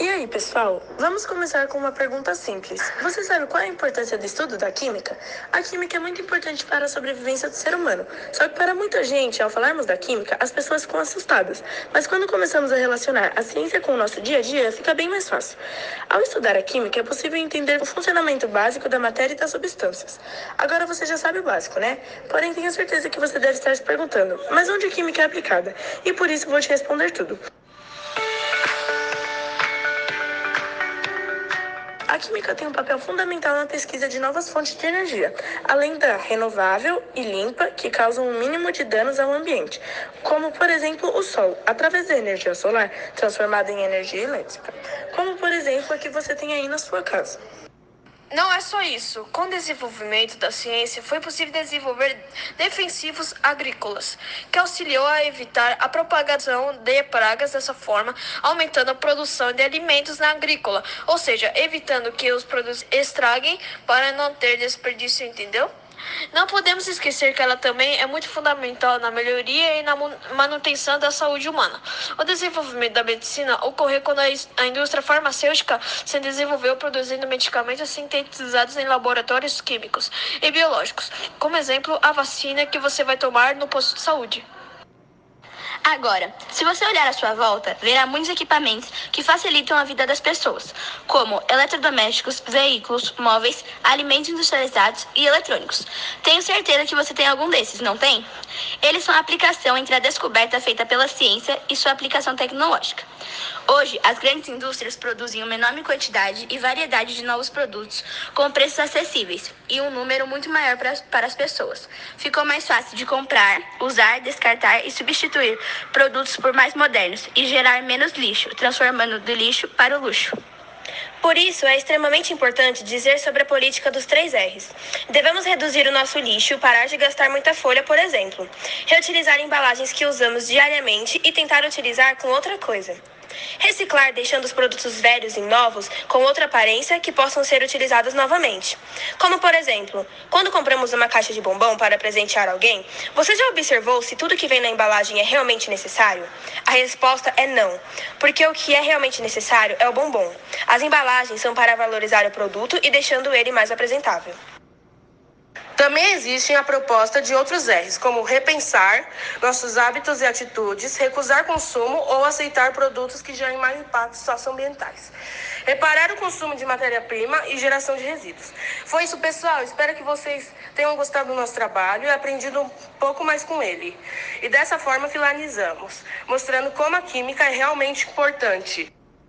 E aí, pessoal? Vamos começar com uma pergunta simples. Você sabe qual é a importância do estudo da química? A química é muito importante para a sobrevivência do ser humano. Só que para muita gente, ao falarmos da química, as pessoas ficam assustadas. Mas quando começamos a relacionar a ciência com o nosso dia a dia, fica bem mais fácil. Ao estudar a química, é possível entender o funcionamento básico da matéria e das substâncias. Agora você já sabe o básico, né? Porém, tenho certeza que você deve estar se perguntando, mas onde a química é aplicada? E por isso vou te responder tudo. A química tem um papel fundamental na pesquisa de novas fontes de energia, além da renovável e limpa, que causam o um mínimo de danos ao ambiente, como, por exemplo, o Sol, através da energia solar, transformada em energia elétrica, como, por exemplo, a que você tem aí na sua casa. Não é só isso. Com o desenvolvimento da ciência, foi possível desenvolver defensivos agrícolas, que auxiliou a evitar a propagação de pragas dessa forma, aumentando a produção de alimentos na agrícola, ou seja, evitando que os produtos estraguem para não ter desperdício, entendeu? Não podemos esquecer que ela também é muito fundamental na melhoria e na manutenção da saúde humana. O desenvolvimento da medicina ocorreu quando a indústria farmacêutica se desenvolveu produzindo medicamentos sintetizados em laboratórios químicos e biológicos, como exemplo a vacina que você vai tomar no posto de saúde. Agora, se você olhar à sua volta, verá muitos equipamentos que facilitam a vida das pessoas, como eletrodomésticos, veículos, móveis, alimentos industrializados e eletrônicos. Tenho certeza que você tem algum desses, não tem? Eles são a aplicação entre a descoberta feita pela ciência e sua aplicação tecnológica. Hoje, as grandes indústrias produzem uma enorme quantidade e variedade de novos produtos com preços acessíveis e um número muito maior para, para as pessoas. Ficou mais fácil de comprar, usar, descartar e substituir produtos por mais modernos e gerar menos lixo, transformando do lixo para o luxo. Por isso, é extremamente importante dizer sobre a política dos três R's. Devemos reduzir o nosso lixo, parar de gastar muita folha, por exemplo, reutilizar embalagens que usamos diariamente e tentar utilizar com outra coisa. Reciclar deixando os produtos velhos em novos com outra aparência que possam ser utilizados novamente. Como, por exemplo, quando compramos uma caixa de bombom para presentear alguém, você já observou se tudo que vem na embalagem é realmente necessário? A resposta é não, porque o que é realmente necessário é o bombom. As embalagens são para valorizar o produto e deixando ele mais apresentável. Também existem a proposta de outros R's, como repensar nossos hábitos e atitudes, recusar consumo ou aceitar produtos que gerem mais impactos socioambientais. Reparar o consumo de matéria-prima e geração de resíduos. Foi isso, pessoal. Espero que vocês tenham gostado do nosso trabalho e aprendido um pouco mais com ele. E dessa forma finalizamos, mostrando como a química é realmente importante.